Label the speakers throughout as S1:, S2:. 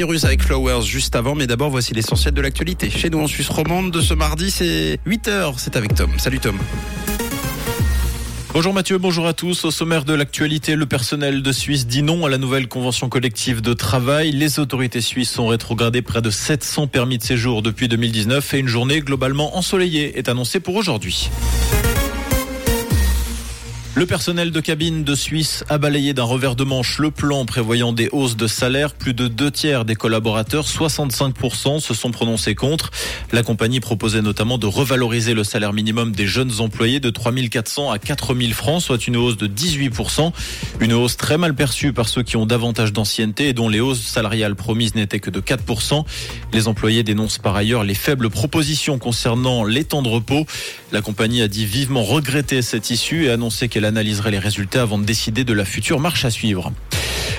S1: Virus avec Flowers juste avant, mais d'abord voici l'essentiel de l'actualité. Chez nous en Suisse romande de ce mardi, c'est 8h, c'est avec Tom. Salut Tom.
S2: Bonjour Mathieu, bonjour à tous. Au sommaire de l'actualité, le personnel de Suisse dit non à la nouvelle convention collective de travail. Les autorités suisses ont rétrogradé près de 700 permis de séjour depuis 2019 et une journée globalement ensoleillée est annoncée pour aujourd'hui. Le personnel de cabine de Suisse a balayé d'un revers de manche le plan prévoyant des hausses de salaire. Plus de deux tiers des collaborateurs, 65%, se sont prononcés contre. La compagnie proposait notamment de revaloriser le salaire minimum des jeunes employés de 3400 à 4000 francs, soit une hausse de 18%. Une hausse très mal perçue par ceux qui ont davantage d'ancienneté et dont les hausses salariales promises n'étaient que de 4%. Les employés dénoncent par ailleurs les faibles propositions concernant les temps de repos. La compagnie a dit vivement regretter cette issue et annoncé qu'elle analyserait les résultats avant de décider de la future marche à suivre.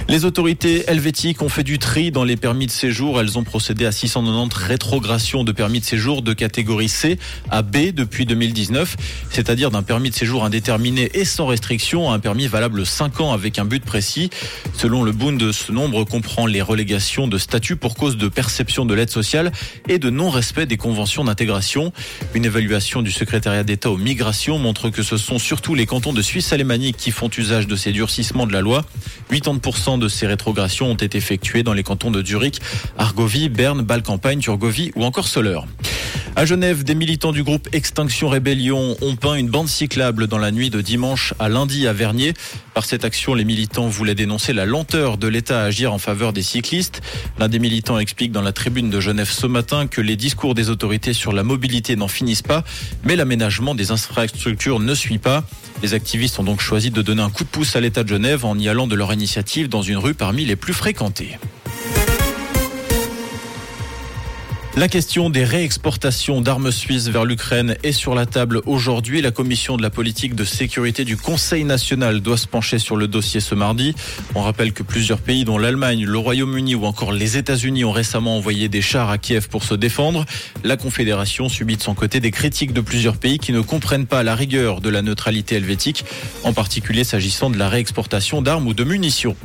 S2: Les autorités helvétiques ont fait du tri dans les permis de séjour. Elles ont procédé à 690 rétrogrations de permis de séjour de catégorie C à B depuis 2019, c'est-à-dire d'un permis de séjour indéterminé et sans restriction à un permis valable 5 ans avec un but précis. Selon le Bund, ce nombre comprend les relégations de statut pour cause de perception de l'aide sociale et de non-respect des conventions d'intégration. Une évaluation du secrétariat d'État aux migrations montre que ce sont surtout les cantons de Suisse alémanique qui font usage de ces durcissements de la loi. 80% de ces rétrogrations ont été effectuées dans les cantons de Zurich, Argovie, Berne, Bâle-Campagne, Turgovie ou encore Soleure. À Genève, des militants du groupe Extinction Rébellion ont peint une bande cyclable dans la nuit de dimanche à lundi à Vernier. Par cette action, les militants voulaient dénoncer la lenteur de l'État à agir en faveur des cyclistes. L'un des militants explique dans la tribune de Genève ce matin que les discours des autorités sur la mobilité n'en finissent pas, mais l'aménagement des infrastructures ne suit pas. Les activistes ont donc choisi de donner un coup de pouce à l'État de Genève en y allant de leur initiative dans une rue parmi les plus fréquentées. La question des réexportations d'armes suisses vers l'Ukraine est sur la table aujourd'hui. La commission de la politique de sécurité du Conseil national doit se pencher sur le dossier ce mardi. On rappelle que plusieurs pays, dont l'Allemagne, le Royaume-Uni ou encore les États-Unis, ont récemment envoyé des chars à Kiev pour se défendre. La Confédération subit de son côté des critiques de plusieurs pays qui ne comprennent pas la rigueur de la neutralité helvétique, en particulier s'agissant de la réexportation d'armes ou de munitions.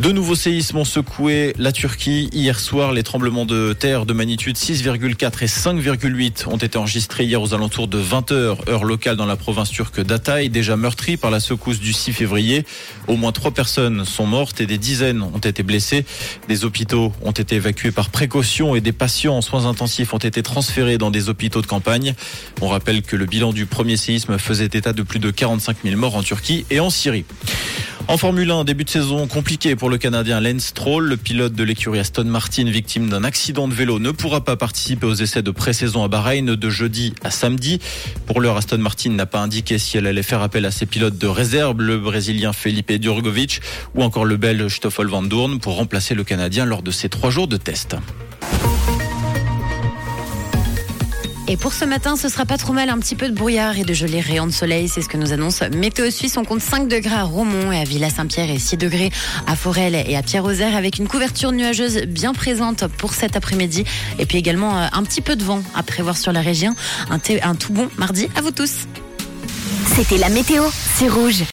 S2: De nouveaux séismes ont secoué la Turquie. Hier soir, les tremblements de terre de magnitude 6,4 et 5,8 ont été enregistrés hier aux alentours de 20 heures, heure locale dans la province turque d'Atay, déjà meurtrie par la secousse du 6 février. Au moins trois personnes sont mortes et des dizaines ont été blessées. Des hôpitaux ont été évacués par précaution et des patients en soins intensifs ont été transférés dans des hôpitaux de campagne. On rappelle que le bilan du premier séisme faisait état de plus de 45 000 morts en Turquie et en Syrie. En Formule 1, début de saison compliqué le Canadien Lance Stroll. Le pilote de l'écurie Aston Martin, victime d'un accident de vélo, ne pourra pas participer aux essais de pré-saison à Bahreïn de jeudi à samedi. Pour l'heure, Aston Martin n'a pas indiqué si elle allait faire appel à ses pilotes de réserve, le Brésilien Felipe Durgovic ou encore le Belge Stoffel Van Doorn pour remplacer le Canadien lors de ces trois jours de test.
S3: Et pour ce matin, ce sera pas trop mal, un petit peu de brouillard et de gelée rayons de soleil, c'est ce que nous annonce Météo Suisse. On compte 5 degrés à Romont et à Villa Saint-Pierre et 6 degrés à Forel et à Pierre-Rosaire avec une couverture nuageuse bien présente pour cet après-midi. Et puis également euh, un petit peu de vent à prévoir sur la région. Un tout bon mardi à vous tous.
S4: C'était la météo, c'est rouge.